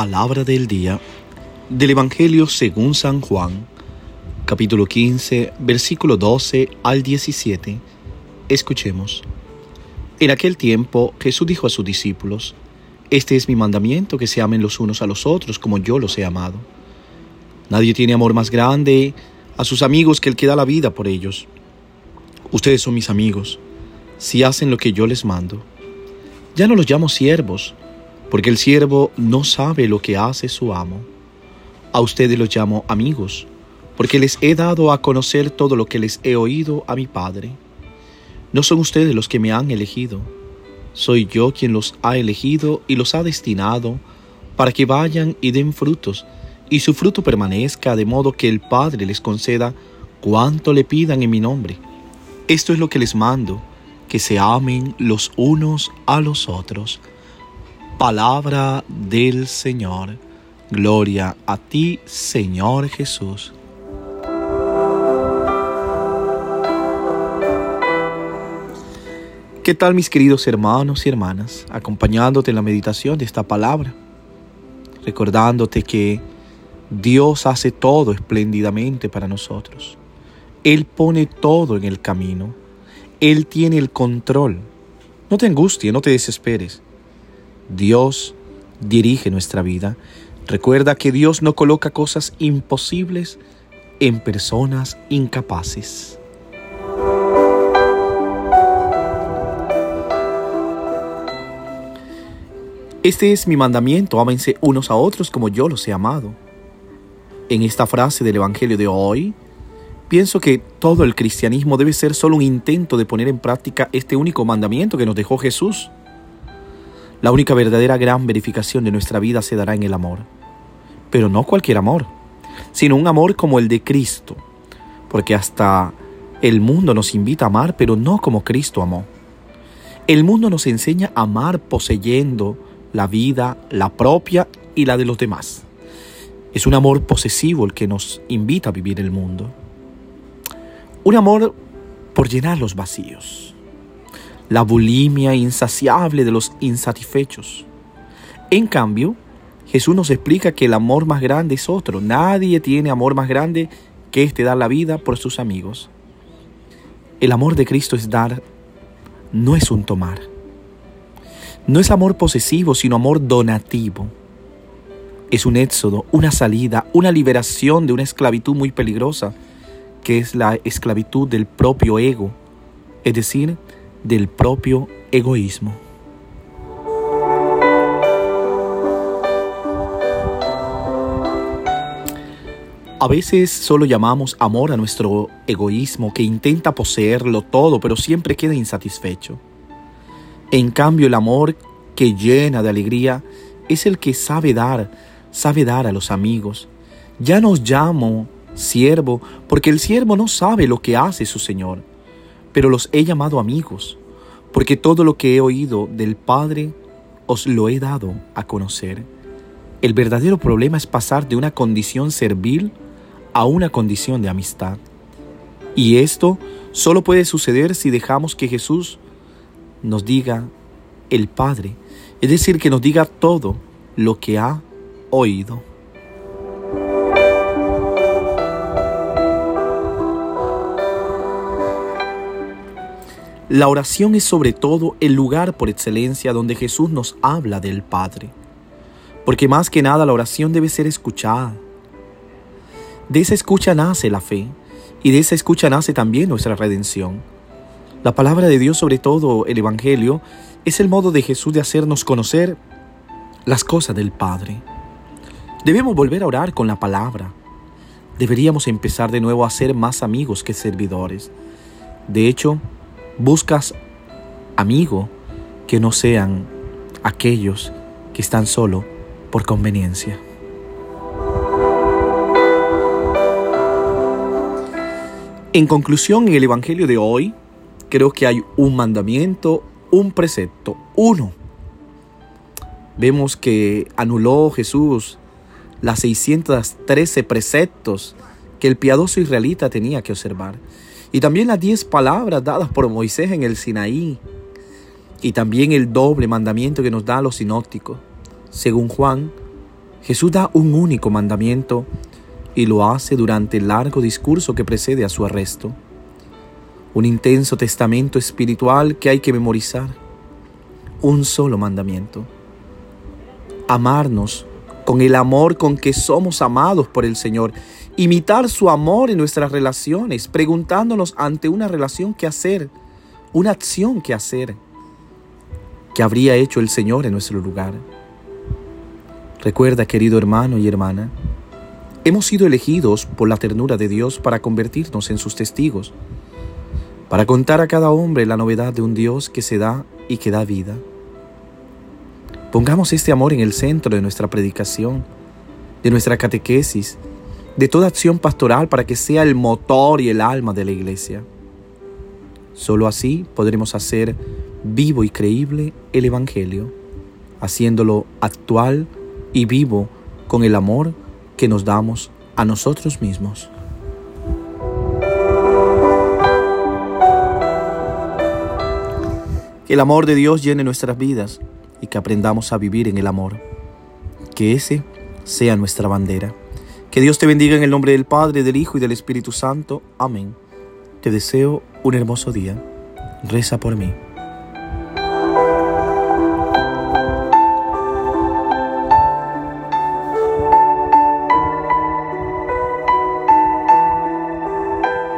Palabra del día del Evangelio según San Juan, capítulo 15, versículo 12 al 17. Escuchemos. En aquel tiempo Jesús dijo a sus discípulos, Este es mi mandamiento, que se amen los unos a los otros como yo los he amado. Nadie tiene amor más grande a sus amigos que el que da la vida por ellos. Ustedes son mis amigos, si hacen lo que yo les mando. Ya no los llamo siervos, porque el siervo no sabe lo que hace su amo. A ustedes los llamo amigos, porque les he dado a conocer todo lo que les he oído a mi Padre. No son ustedes los que me han elegido, soy yo quien los ha elegido y los ha destinado para que vayan y den frutos, y su fruto permanezca, de modo que el Padre les conceda cuanto le pidan en mi nombre. Esto es lo que les mando, que se amen los unos a los otros. Palabra del Señor. Gloria a ti, Señor Jesús. ¿Qué tal mis queridos hermanos y hermanas? Acompañándote en la meditación de esta palabra. Recordándote que Dios hace todo espléndidamente para nosotros. Él pone todo en el camino. Él tiene el control. No te angusties, no te desesperes. Dios dirige nuestra vida. Recuerda que Dios no coloca cosas imposibles en personas incapaces. Este es mi mandamiento, ámense unos a otros como yo los he amado. En esta frase del Evangelio de hoy, pienso que todo el cristianismo debe ser solo un intento de poner en práctica este único mandamiento que nos dejó Jesús. La única verdadera gran verificación de nuestra vida se dará en el amor. Pero no cualquier amor, sino un amor como el de Cristo. Porque hasta el mundo nos invita a amar, pero no como Cristo amó. El mundo nos enseña a amar poseyendo la vida, la propia y la de los demás. Es un amor posesivo el que nos invita a vivir el mundo. Un amor por llenar los vacíos la bulimia insaciable de los insatisfechos. En cambio, Jesús nos explica que el amor más grande es otro. Nadie tiene amor más grande que este dar la vida por sus amigos. El amor de Cristo es dar, no es un tomar. No es amor posesivo, sino amor donativo. Es un éxodo, una salida, una liberación de una esclavitud muy peligrosa, que es la esclavitud del propio ego, es decir, del propio egoísmo. A veces solo llamamos amor a nuestro egoísmo que intenta poseerlo todo pero siempre queda insatisfecho. En cambio el amor que llena de alegría es el que sabe dar, sabe dar a los amigos. Ya nos llamo siervo porque el siervo no sabe lo que hace su Señor pero los he llamado amigos, porque todo lo que he oído del Padre os lo he dado a conocer. El verdadero problema es pasar de una condición servil a una condición de amistad. Y esto solo puede suceder si dejamos que Jesús nos diga el Padre, es decir, que nos diga todo lo que ha oído. La oración es sobre todo el lugar por excelencia donde Jesús nos habla del Padre. Porque más que nada la oración debe ser escuchada. De esa escucha nace la fe y de esa escucha nace también nuestra redención. La palabra de Dios, sobre todo el Evangelio, es el modo de Jesús de hacernos conocer las cosas del Padre. Debemos volver a orar con la palabra. Deberíamos empezar de nuevo a ser más amigos que servidores. De hecho, Buscas amigos que no sean aquellos que están solo por conveniencia. En conclusión, en el Evangelio de hoy, creo que hay un mandamiento, un precepto, uno. Vemos que anuló Jesús las 613 preceptos que el piadoso israelita tenía que observar. Y también las diez palabras dadas por Moisés en el Sinaí. Y también el doble mandamiento que nos da los sinópticos. Según Juan, Jesús da un único mandamiento y lo hace durante el largo discurso que precede a su arresto. Un intenso testamento espiritual que hay que memorizar. Un solo mandamiento. Amarnos con el amor con que somos amados por el Señor. Imitar su amor en nuestras relaciones, preguntándonos ante una relación que hacer, una acción que hacer, que habría hecho el Señor en nuestro lugar. Recuerda, querido hermano y hermana, hemos sido elegidos por la ternura de Dios para convertirnos en sus testigos, para contar a cada hombre la novedad de un Dios que se da y que da vida. Pongamos este amor en el centro de nuestra predicación, de nuestra catequesis, de toda acción pastoral para que sea el motor y el alma de la iglesia. Solo así podremos hacer vivo y creíble el Evangelio, haciéndolo actual y vivo con el amor que nos damos a nosotros mismos. Que el amor de Dios llene nuestras vidas y que aprendamos a vivir en el amor. Que ese sea nuestra bandera. Que Dios te bendiga en el nombre del Padre, del Hijo y del Espíritu Santo. Amén. Te deseo un hermoso día. Reza por mí.